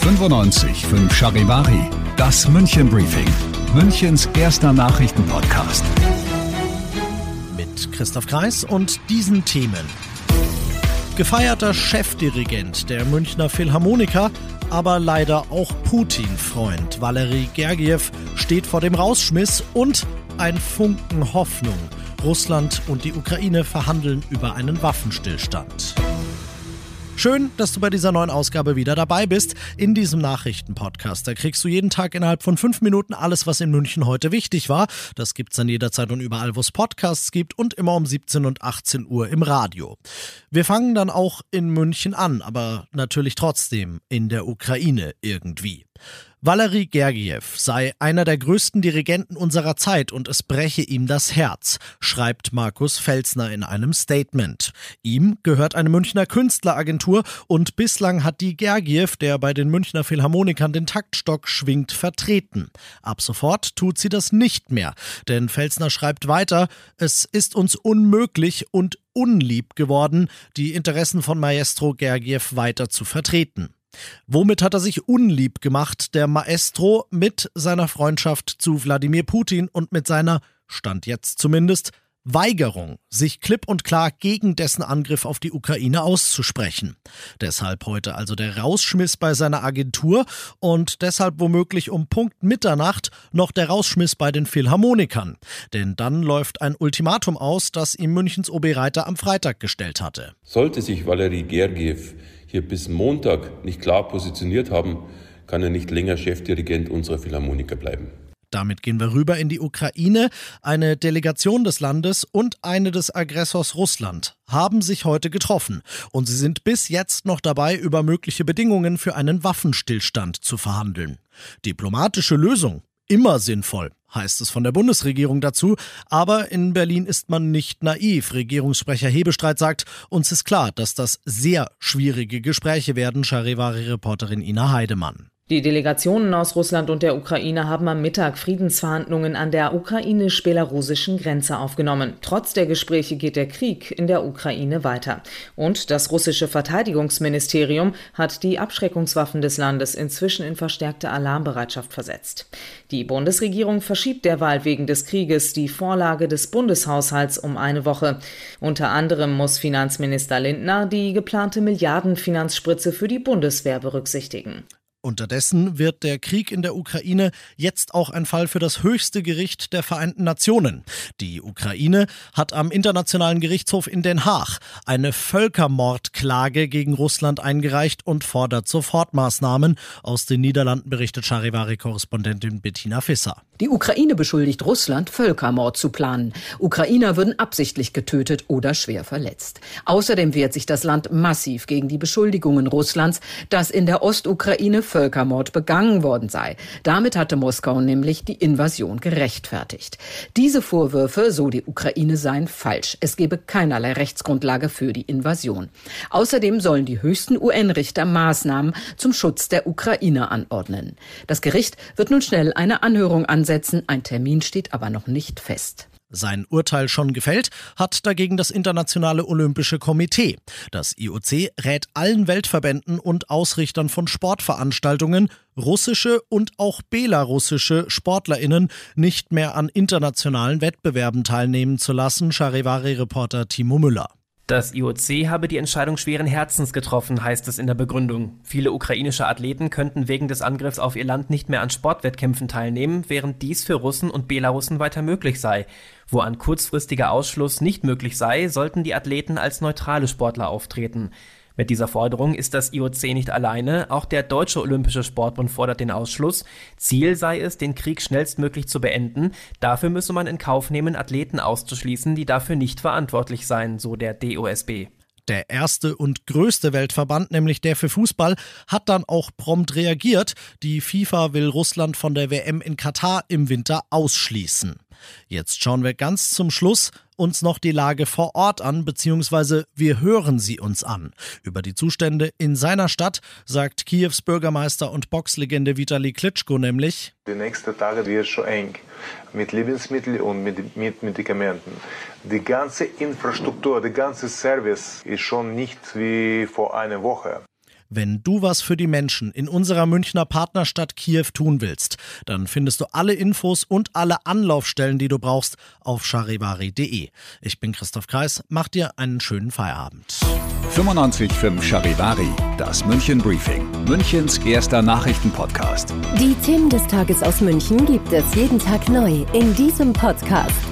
95 5 Charivari, das München Briefing, Münchens erster Nachrichtenpodcast. Mit Christoph Kreis und diesen Themen. Gefeierter Chefdirigent der Münchner Philharmoniker, aber leider auch Putin-Freund Valery Gergiev steht vor dem Rausschmiss und ein Funken Hoffnung. Russland und die Ukraine verhandeln über einen Waffenstillstand. Schön, dass du bei dieser neuen Ausgabe wieder dabei bist. In diesem Nachrichtenpodcast, da kriegst du jeden Tag innerhalb von fünf Minuten alles, was in München heute wichtig war. Das gibt's dann jederzeit und überall, wo es Podcasts gibt und immer um 17 und 18 Uhr im Radio. Wir fangen dann auch in München an, aber natürlich trotzdem in der Ukraine irgendwie. Valery Gergiev sei einer der größten Dirigenten unserer Zeit und es breche ihm das Herz, schreibt Markus Felsner in einem Statement. Ihm gehört eine Münchner Künstleragentur und bislang hat die Gergiev, der bei den Münchner Philharmonikern den Taktstock schwingt, vertreten. Ab sofort tut sie das nicht mehr, denn Felsner schreibt weiter, es ist uns unmöglich und unlieb geworden, die Interessen von Maestro Gergiev weiter zu vertreten. Womit hat er sich unlieb gemacht, der Maestro, mit seiner Freundschaft zu Wladimir Putin und mit seiner, Stand jetzt zumindest, Weigerung, sich klipp und klar gegen dessen Angriff auf die Ukraine auszusprechen. Deshalb heute also der Rausschmiss bei seiner Agentur und deshalb womöglich um Punkt Mitternacht noch der Rausschmiss bei den Philharmonikern. Denn dann läuft ein Ultimatum aus, das ihm Münchens OB Reiter am Freitag gestellt hatte. Sollte sich Valery Gergiev hier bis Montag nicht klar positioniert haben, kann er nicht länger Chefdirigent unserer Philharmoniker bleiben. Damit gehen wir rüber in die Ukraine. Eine Delegation des Landes und eine des Aggressors Russland haben sich heute getroffen und sie sind bis jetzt noch dabei, über mögliche Bedingungen für einen Waffenstillstand zu verhandeln. Diplomatische Lösung immer sinnvoll, heißt es von der Bundesregierung dazu. Aber in Berlin ist man nicht naiv. Regierungssprecher Hebestreit sagt, uns ist klar, dass das sehr schwierige Gespräche werden, Charivari-Reporterin Ina Heidemann. Die Delegationen aus Russland und der Ukraine haben am Mittag Friedensverhandlungen an der ukrainisch-belarussischen Grenze aufgenommen. Trotz der Gespräche geht der Krieg in der Ukraine weiter. Und das russische Verteidigungsministerium hat die Abschreckungswaffen des Landes inzwischen in verstärkte Alarmbereitschaft versetzt. Die Bundesregierung verschiebt derweil wegen des Krieges die Vorlage des Bundeshaushalts um eine Woche. Unter anderem muss Finanzminister Lindner die geplante Milliardenfinanzspritze für die Bundeswehr berücksichtigen. Unterdessen wird der Krieg in der Ukraine jetzt auch ein Fall für das höchste Gericht der Vereinten Nationen. Die Ukraine hat am Internationalen Gerichtshof in Den Haag eine Völkermordklage gegen Russland eingereicht und fordert Sofortmaßnahmen. Aus den Niederlanden berichtet Charivari-Korrespondentin Bettina Fisser. Die Ukraine beschuldigt Russland, Völkermord zu planen. Ukrainer würden absichtlich getötet oder schwer verletzt. Außerdem wehrt sich das Land massiv gegen die Beschuldigungen Russlands, dass in der Ostukraine Völkermord begangen worden sei. Damit hatte Moskau nämlich die Invasion gerechtfertigt. Diese Vorwürfe, so die Ukraine, seien falsch. Es gebe keinerlei Rechtsgrundlage für die Invasion. Außerdem sollen die höchsten UN-Richter Maßnahmen zum Schutz der Ukraine anordnen. Das Gericht wird nun schnell eine Anhörung ansetzen. Ein Termin steht aber noch nicht fest. Sein Urteil schon gefällt, hat dagegen das Internationale Olympische Komitee. Das IOC rät allen Weltverbänden und Ausrichtern von Sportveranstaltungen, russische und auch belarussische Sportlerinnen nicht mehr an internationalen Wettbewerben teilnehmen zu lassen, Charivari-Reporter Timo Müller. Das IOC habe die Entscheidung schweren Herzens getroffen, heißt es in der Begründung. Viele ukrainische Athleten könnten wegen des Angriffs auf ihr Land nicht mehr an Sportwettkämpfen teilnehmen, während dies für Russen und Belarussen weiter möglich sei. Wo ein kurzfristiger Ausschluss nicht möglich sei, sollten die Athleten als neutrale Sportler auftreten. Mit dieser Forderung ist das IOC nicht alleine. Auch der Deutsche Olympische Sportbund fordert den Ausschluss. Ziel sei es, den Krieg schnellstmöglich zu beenden. Dafür müsse man in Kauf nehmen, Athleten auszuschließen, die dafür nicht verantwortlich seien, so der DOSB. Der erste und größte Weltverband, nämlich der für Fußball, hat dann auch prompt reagiert. Die FIFA will Russland von der WM in Katar im Winter ausschließen. Jetzt schauen wir ganz zum Schluss uns noch die Lage vor Ort an, beziehungsweise wir hören sie uns an. Über die Zustände in seiner Stadt sagt Kiews Bürgermeister und Boxlegende Vitali Klitschko nämlich: Die nächsten Tage wird schon eng mit Lebensmitteln und mit, mit Medikamenten. Die ganze Infrastruktur, der ganze Service ist schon nicht wie vor einer Woche. Wenn du was für die Menschen in unserer Münchner Partnerstadt Kiew tun willst, dann findest du alle Infos und alle Anlaufstellen, die du brauchst, auf charivari.de. Ich bin Christoph Kreis, mach dir einen schönen Feierabend. 95.5 Charivari, das München Briefing, Münchens erster Nachrichtenpodcast. Die Themen des Tages aus München gibt es jeden Tag neu in diesem Podcast.